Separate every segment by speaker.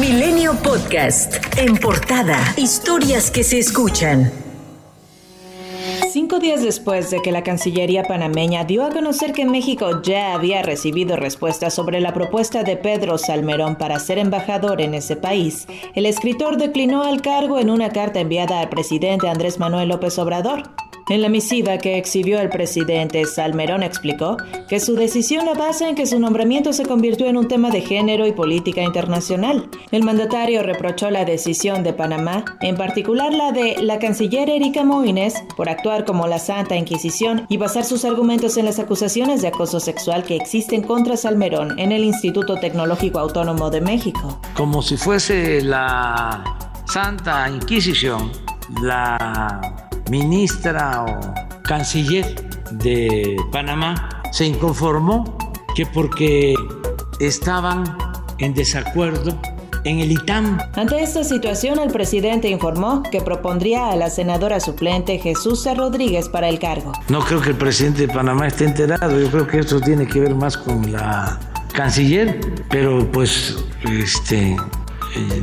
Speaker 1: Milenio Podcast. En portada. Historias que se escuchan.
Speaker 2: Cinco días después de que la Cancillería panameña dio a conocer que México ya había recibido respuestas sobre la propuesta de Pedro Salmerón para ser embajador en ese país, el escritor declinó al cargo en una carta enviada al presidente Andrés Manuel López Obrador. En la misiva que exhibió el presidente, Salmerón explicó que su decisión la basa en que su nombramiento se convirtió en un tema de género y política internacional. El mandatario reprochó la decisión de Panamá, en particular la de la canciller Erika Moines, por actuar como la Santa Inquisición y basar sus argumentos en las acusaciones de acoso sexual que existen contra Salmerón en el Instituto Tecnológico Autónomo de México.
Speaker 3: Como si fuese la Santa Inquisición, la ministra o canciller de Panamá se inconformó que porque estaban en desacuerdo en el ITAM.
Speaker 2: Ante esta situación, el presidente informó que propondría a la senadora suplente Jesús Rodríguez para el cargo.
Speaker 3: No creo que el presidente de Panamá esté enterado, yo creo que esto tiene que ver más con la canciller, pero pues este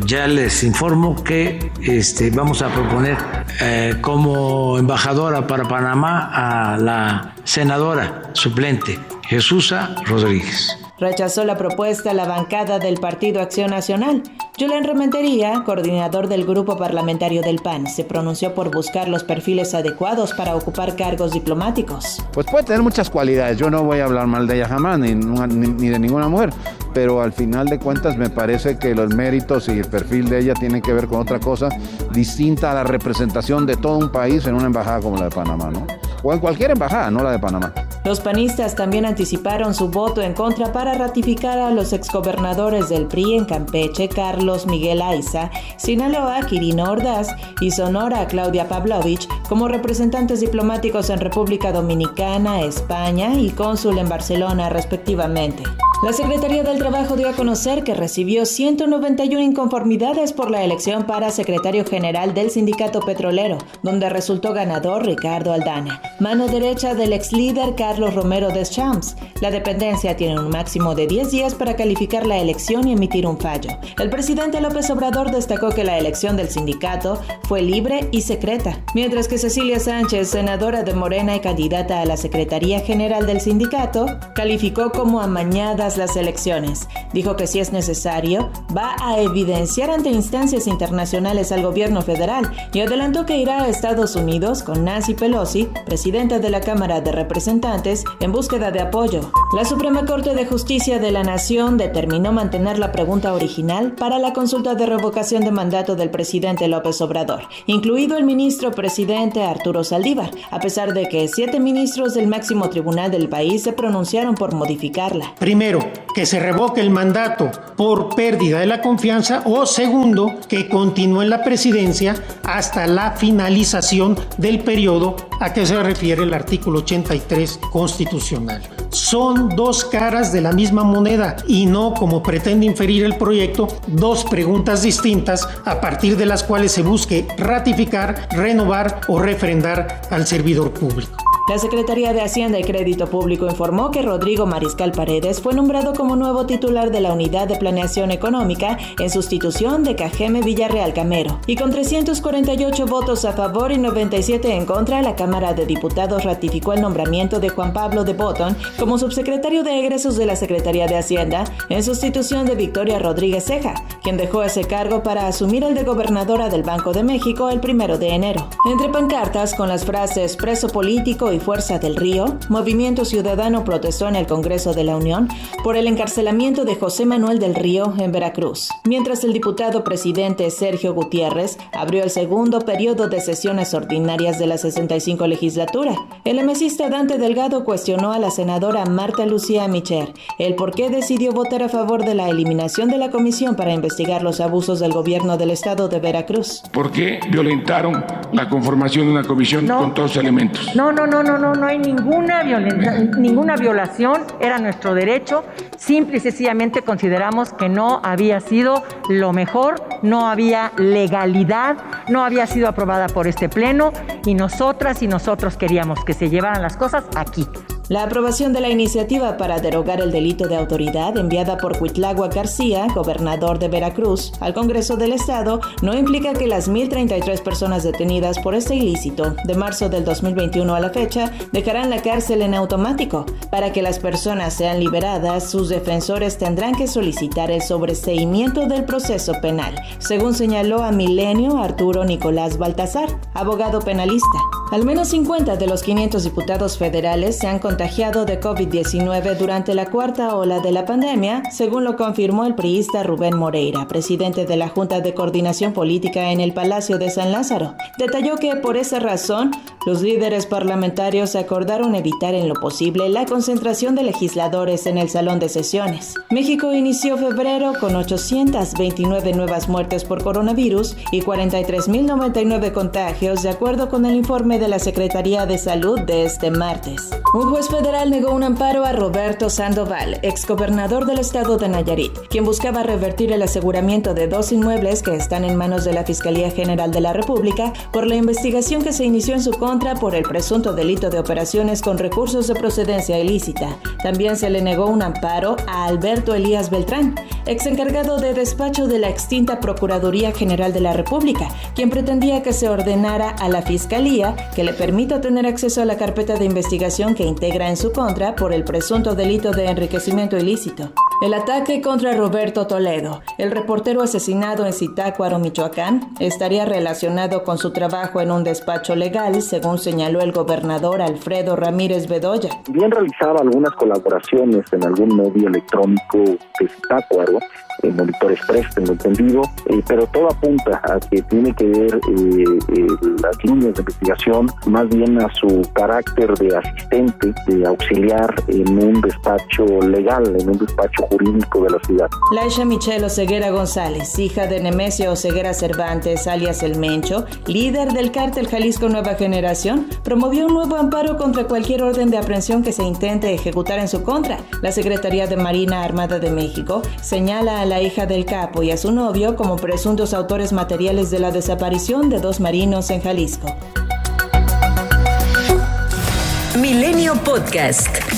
Speaker 3: ya les informo que este, vamos a proponer eh, como embajadora para Panamá a la senadora suplente Jesús Rodríguez.
Speaker 2: Rechazó la propuesta la bancada del Partido Acción Nacional. Julián Rementería, coordinador del grupo parlamentario del PAN, se pronunció por buscar los perfiles adecuados para ocupar cargos diplomáticos.
Speaker 4: Pues puede tener muchas cualidades. Yo no voy a hablar mal de ella jamás, ni, ni de ninguna mujer, pero al final de cuentas me parece que los méritos y el perfil de ella tienen que ver con otra cosa distinta a la representación de todo un país en una embajada como la de Panamá, ¿no? O en cualquier embajada, no la de Panamá.
Speaker 2: Los panistas también anticiparon su voto en contra para ratificar a los exgobernadores del PRI en Campeche, Carlos Miguel Aiza, Sinaloa, Quirino Ordaz y Sonora, Claudia Pavlovich, como representantes diplomáticos en República Dominicana, España y cónsul en Barcelona, respectivamente. La Secretaría del Trabajo dio a conocer que recibió 191 inconformidades por la elección para secretario general del sindicato petrolero, donde resultó ganador Ricardo Aldana, mano derecha del ex líder Carlos Romero Deschamps. La dependencia tiene un máximo de 10 días para calificar la elección y emitir un fallo. El presidente López Obrador destacó que la elección del sindicato fue libre y secreta, mientras que Cecilia Sánchez, senadora de Morena y candidata a la Secretaría General del sindicato, calificó como las elecciones. Dijo que si es necesario, va a evidenciar ante instancias internacionales al gobierno federal y adelantó que irá a Estados Unidos con Nancy Pelosi, presidenta de la Cámara de Representantes, en búsqueda de apoyo. La Suprema Corte de Justicia de la Nación determinó mantener la pregunta original para la consulta de revocación de mandato del presidente López Obrador, incluido el ministro presidente Arturo Saldívar, a pesar de que siete ministros del máximo tribunal del país se pronunciaron por modificarla.
Speaker 5: Primero, que se revoque el mandato por pérdida de la confianza o segundo, que continúe en la presidencia hasta la finalización del periodo a que se refiere el artículo 83 constitucional. Son dos caras de la misma moneda y no, como pretende inferir el proyecto, dos preguntas distintas a partir de las cuales se busque ratificar, renovar o refrendar al servidor público.
Speaker 2: La Secretaría de Hacienda y Crédito Público informó que Rodrigo Mariscal Paredes fue nombrado como nuevo titular de la Unidad de Planeación Económica en sustitución de Cajeme Villarreal Camero. Y con 348 votos a favor y 97 en contra, la Cámara de Diputados ratificó el nombramiento de Juan Pablo de Botton como subsecretario de egresos de la Secretaría de Hacienda en sustitución de Victoria Rodríguez Ceja, quien dejó ese cargo para asumir el de gobernadora del Banco de México el primero de enero. Entre pancartas con las frases preso político y Fuerza del Río, Movimiento Ciudadano protestó en el Congreso de la Unión por el encarcelamiento de José Manuel del Río en Veracruz, mientras el diputado presidente Sergio Gutiérrez abrió el segundo periodo de sesiones ordinarias de la 65 legislatura. El emesista Dante Delgado cuestionó a la senadora Marta Lucía Micher el por qué decidió votar a favor de la eliminación de la comisión para investigar los abusos del gobierno del estado de Veracruz.
Speaker 6: ¿Por qué violentaron la conformación de una comisión con todos los elementos?
Speaker 7: No, no, no, no, no, no hay ninguna, ninguna violación, era nuestro derecho. Simple y sencillamente consideramos que no había sido lo mejor, no había legalidad, no había sido aprobada por este Pleno y nosotras y nosotros queríamos que se llevaran las cosas aquí.
Speaker 2: La aprobación de la iniciativa para derogar el delito de autoridad enviada por Cuitlagua García, gobernador de Veracruz, al Congreso del Estado no implica que las 1.033 personas detenidas por este ilícito de marzo del 2021 a la fecha dejarán la cárcel en automático. Para que las personas sean liberadas, sus defensores tendrán que solicitar el sobreseimiento del proceso penal, según señaló a Milenio Arturo Nicolás Baltasar, abogado penalista. Al menos 50 de los 500 diputados federales se han contagiado de COVID-19 durante la cuarta ola de la pandemia, según lo confirmó el priista Rubén Moreira, presidente de la Junta de Coordinación Política en el Palacio de San Lázaro. Detalló que por esa razón, los líderes parlamentarios acordaron evitar en lo posible la concentración de legisladores en el salón de sesiones. México inició febrero con 829 nuevas muertes por coronavirus y 43.099 contagios, de acuerdo con el informe de la Secretaría de Salud de este martes. Un juez federal negó un amparo a Roberto Sandoval, exgobernador del estado de Nayarit, quien buscaba revertir el aseguramiento de dos inmuebles que están en manos de la Fiscalía General de la República por la investigación que se inició en su contra por el presunto delito de operaciones con recursos de procedencia ilícita. También se le negó un amparo a Alberto Elías Beltrán, ex encargado de despacho de la extinta Procuraduría General de la República, quien pretendía que se ordenara a la Fiscalía que le permita tener acceso a la carpeta de investigación que integra en su contra por el presunto delito de enriquecimiento ilícito. El ataque contra Roberto Toledo, el reportero asesinado en Zitácuaro, Michoacán, estaría relacionado con su trabajo en un despacho legal, según señaló el gobernador Alfredo Ramírez Bedoya.
Speaker 8: Bien realizaba algunas colaboraciones en algún medio electrónico de Zitácuaro, en Monitor Express, tengo entendido, eh, pero todo apunta a que tiene que ver eh, eh, las líneas de investigación más bien a su carácter de asistente, de auxiliar en un despacho legal, en un despacho jurídico de la ciudad.
Speaker 2: Laisha Michelle Oseguera González, hija de Nemesio Oseguera Cervantes, alias El Mencho, líder del cártel Jalisco Nueva Generación, promovió un nuevo amparo contra cualquier orden de aprehensión que se intente ejecutar en su contra. La Secretaría de Marina Armada de México señala la hija del capo y a su novio como presuntos autores materiales de la desaparición de dos marinos en Jalisco.
Speaker 1: Milenio Podcast.